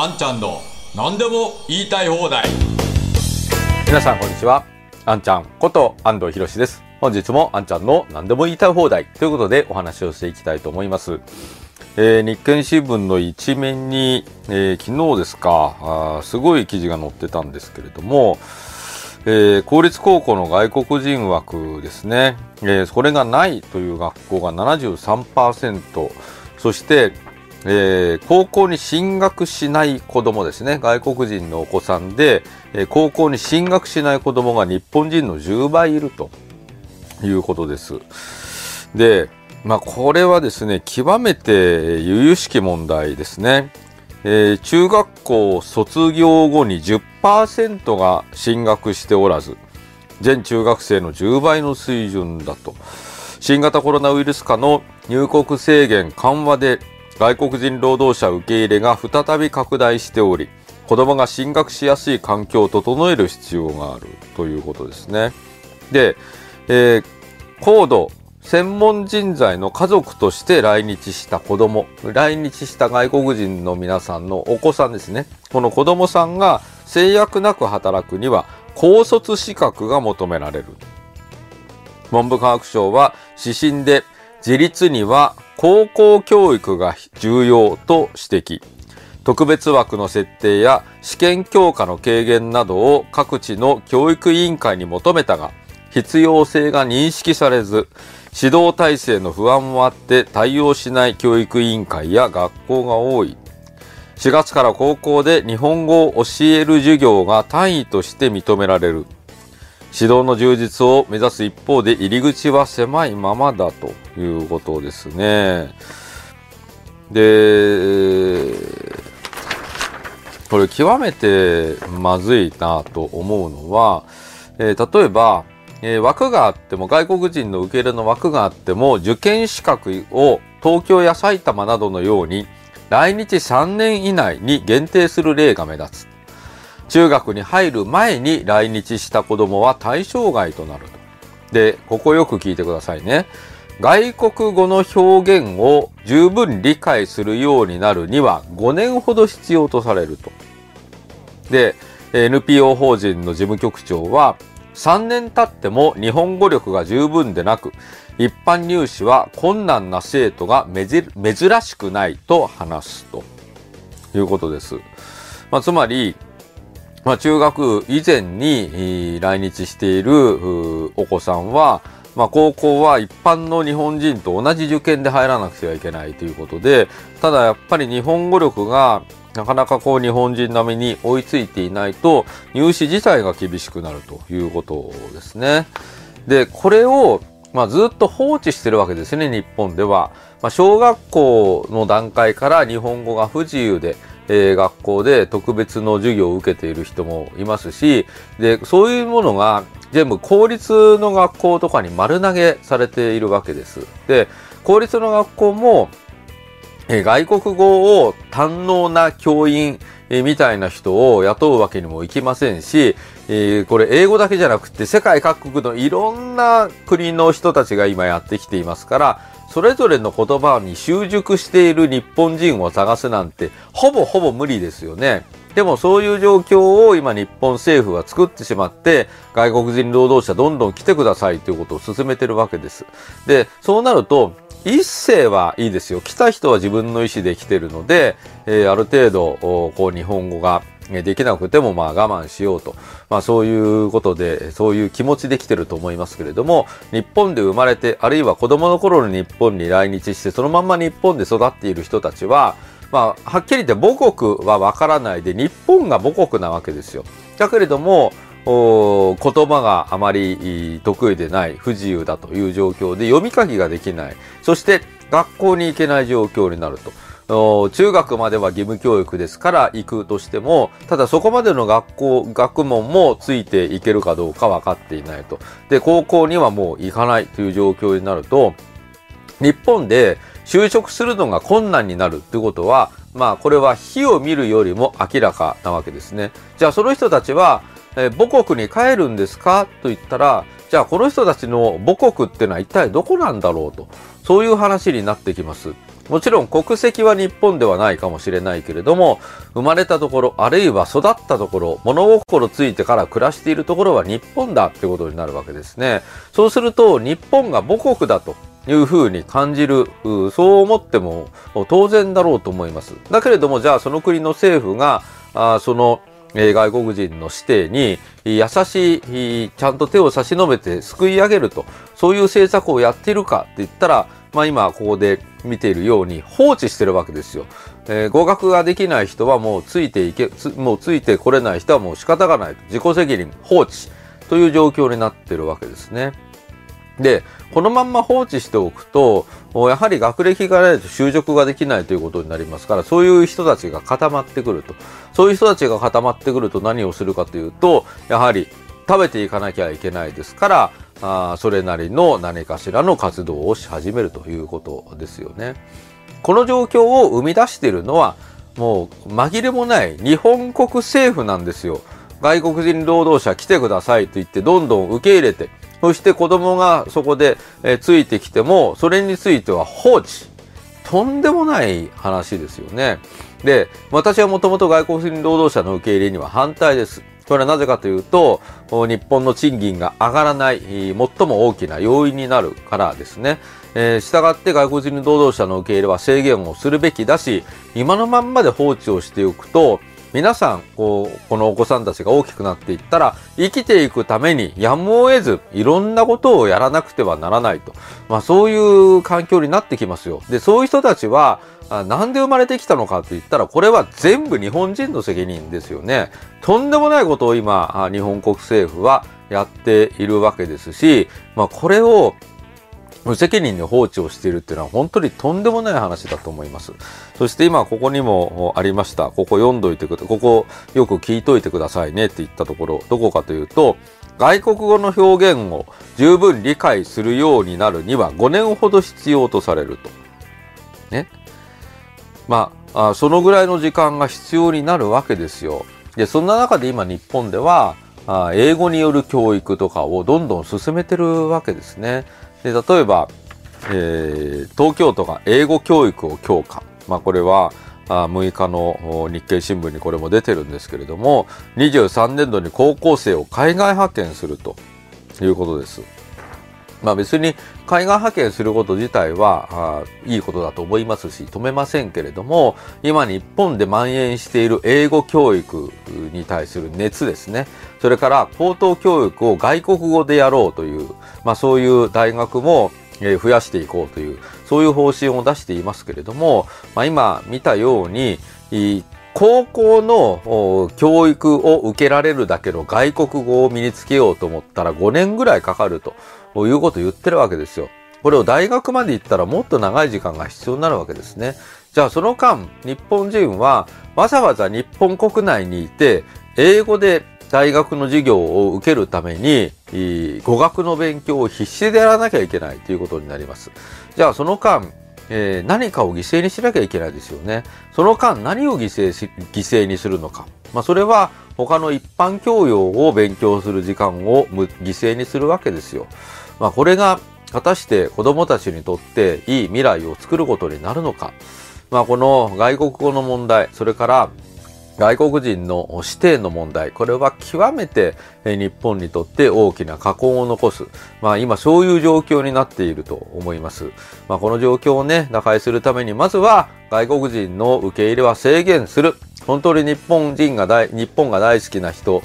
あんちゃんの何でも言いたい放題皆さんこんにちは。あんちゃんこと安藤博です。本日もあんちゃんの何でも言いたい放題ということでお話をしていきたいと思います。えー日経新聞の一面に、えー昨日ですかあすごい記事が載ってたんですけれども、えー公立高校の外国人枠ですね、えーそれがないという学校が73%そして、えー高校に進学しない子供ですね外国人のお子さんで、えー高校に進学しない子供が日本人の10倍いるということです。で、まあ、これはですね極めて由々しき問題ですね。えー中学校卒業後に10%が進学しておらず全中学生の10倍の水準だと新型コロナウイルス下の入国制限緩和で外国人労働者受け入れが再び拡大しており子どもが進学しやすい環境を整える必要があるということですね。で、えー高度専門人材の家族として来日した子供来日した外国人の皆さんのお子さんですねこの子供さんが制約なく働くには高卒資格が求められる文部科学省は指針で自立には高校教育が重要と指摘。特別枠の設定や試験強化の軽減などを各地の教育委員会に求めたが必要性が認識されず指導体制の不安もあって対応しない教育委員会や学校が多い。4月から高校で日本語を教える授業が単位として認められる。指導の充実を目指す一方で入り口は狭いままだということですね。で、これ極めてまずいなと思うのは、えー例えば、えー枠があっても外国人の受け入れの枠があっても受験資格を東京や埼玉などのように来日3年以内に限定する例が目立つ。中学に入る前に来日した子供は対象外となると。で、ここよく聞いてくださいね。外国語の表現を十分理解するようになるには5年ほど必要とされると。で、NPO 法人の事務局長は、3年経っても日本語力が十分でなく、一般入試は困難な生徒が珍しくないと話すということです。まあ、つまり、まあ、中学以前に来日しているお子さんは、まあ、高校は一般の日本人と同じ受験で入らなくてはいけないということで、ただやっぱり日本語力がなかなかこう日本人並みに追いついていないと入試自体が厳しくなるということですね。で、これを、まあ、ずっと放置してるわけですね、日本では。まあ、小学校の段階から日本語が不自由で、えー学校で特別の授業を受けている人もいますし、で、そういうものが全部公立の学校とかに丸投げされているわけです。で、公立の学校も、えー外国語を堪能な教員、えーみたいな人を雇うわけにもいきませんし、えーこれ英語だけじゃなくて世界各国のいろんな国の人たちが今やってきていますから、それぞれの言葉に習熟している日本人を探すなんてほぼほぼ無理ですよね。でもそういう状況を今日本政府は作ってしまって外国人労働者どんどん来てくださいということを進めてるわけです。で、そうなると一世はいいですよ。来た人は自分の意思で来てるので、えーある程度こう日本語ができなくてもまあ我慢しようと。まあそういうことで、そういう気持ちで来てると思いますけれども、日本で生まれて、あるいは子供の頃に日本に来日して、そのまんま日本で育っている人たちは、まあ、はっきり言って母国はわからないで、日本が母国なわけですよ。だけれども、お言葉があまり得意でない、不自由だという状況で読み書きができない。そして学校に行けない状況になると。中学までは義務教育ですから行くとしても、ただそこまでの学校、学問もついていけるかどうか分かっていないと。で、高校にはもう行かないという状況になると、日本で就職するのが困難になるってことは、まあこれは火を見るよりも明らかなわけですね。じゃあその人たちは、え母国に帰るんですか？と言ったら、じゃあこの人たちの母国ってのは一体どこなんだろうと。そういう話になってきます。もちろん国籍は日本ではないかもしれないけれども、生まれたところ、あるいは育ったところ、物心ついてから暮らしているところは日本だってことになるわけですね。そうすると、日本が母国だというふうに感じる、そう思っても当然だろうと思います。だけれども、じゃあその国の政府が、あその、え外国人の指定に優しい、ちゃんと手を差し伸べて救い上げると、そういう政策をやっているかって言ったら、まあ今ここで見ているように放置してるわけですよ。えー、合格ができない人はもうついていけ、もうついてこれない人はもう仕方がない。自己責任、放置という状況になってるわけですね。で、このまんま放置しておくと、やはり学歴がないと就職ができないということになりますから、そういう人たちが固まってくると。そういう人たちが固まってくると何をするかというと、やはり食べていかなきゃいけないですから、あそれなりの何かしらの活動をし始めるということですよね。この状況を生み出しているのは、もう紛れもない日本国政府なんですよ。外国人労働者来てくださいと言ってどんどん受け入れて、そして子供がそこで、えついてきても、それについては放置。とんでもない話ですよね。で、私はもともと外国人労働者の受け入れには反対です。それはなぜかというと、日本の賃金が上がらない、最も大きな要因になるからですね。えー、従って外国人労働者の受け入れは制限をするべきだし、今のまんまで放置をしておくと、皆さん、こう、このお子さんたちが大きくなっていったら、生きていくためにやむを得ず、いろんなことをやらなくてはならないと。まあそういう環境になってきますよ。で、そういう人たちは、なんで生まれてきたのかって言ったら、これは全部日本人の責任ですよね。とんでもないことを今、日本国政府はやっているわけですし、まあこれを無責任に放置をしているっていうのは本当にとんでもない話だと思います。そして今ここにもありました。ここ読んどいてくだ、ここよく聞いといてくださいねって言ったところ、どこかというと、外国語の表現を十分理解するようになるには5年ほど必要とされると。ね。まあ、そのぐらいの時間が必要になるわけですよ。で、そんな中で今日本では、英語による教育とかをどんどん進めてるわけですね。で、例えば、えー、東京都が英語教育を強化。まあ、これは、あ6日の日経新聞にこれも出てるんですけれども、23年度に高校生を海外派遣するということです。まあ別に海外派遣すること自体はあいいことだと思いますし止めませんけれども今日本で蔓延している英語教育に対する熱ですね。それから高等教育を外国語でやろうという、まあ、そういう大学も増やしていこうというそういう方針を出していますけれども、まあ、今見たように高校の教育を受けられるだけの外国語を身につけようと思ったら5年ぐらいかかると。いうことを言ってるわけですよ。これを大学まで行ったらもっと長い時間が必要になるわけですね。じゃあその間、日本人はわざわざ日本国内にいて、英語で大学の授業を受けるために、語学の勉強を必死でやらなきゃいけないということになります。じゃあその間、えー、何かを犠牲にしなきゃいけないですよね。その間何を犠牲し、犠牲にするのか。まあそれは他の一般教養を勉強する時間を犠牲にするわけですよ。まあ、これが果たして子供たちにとっていい未来を作ることになるのか。まあ、この外国語の問題、それから外国人の指定の問題、これは極めて日本にとって大きな禍根を残す。まあ今そういう状況になっていると思います。まあこの状況をね、打開するためにまずは外国人の受け入れは制限する。本当に日本人が大、日本が大好きな人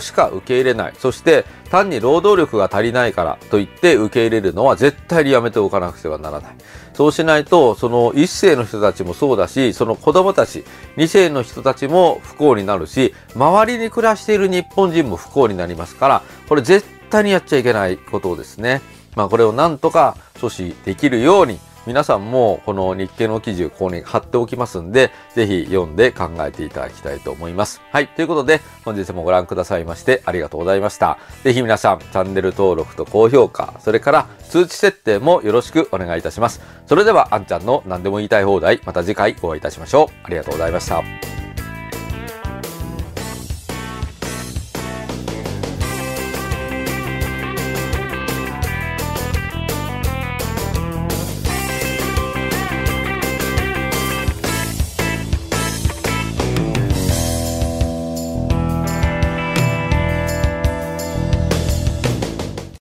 しか受け入れない。そして単に労働力が足りないからと言って受け入れるのは絶対にやめておかなくてはならない。そうしないと、その一世の人たちもそうだし、その子供たち、二世の人たちも不幸になるし、周りに暮らしている日本人も不幸になりますから、これ絶対にやっちゃいけないことをですね。まあこれをなんとか阻止できるように、皆さんもこの日経の記事をここに貼っておきますんで、ぜひ読んで考えていただきたいと思います。はい。ということで、本日もご覧くださいましてありがとうございました。ぜひ皆さん、チャンネル登録と高評価、それから通知設定もよろしくお願いいたします。それでは、あんちゃんの何でも言いたい放題、また次回お会いいたしましょう。ありがとうございました。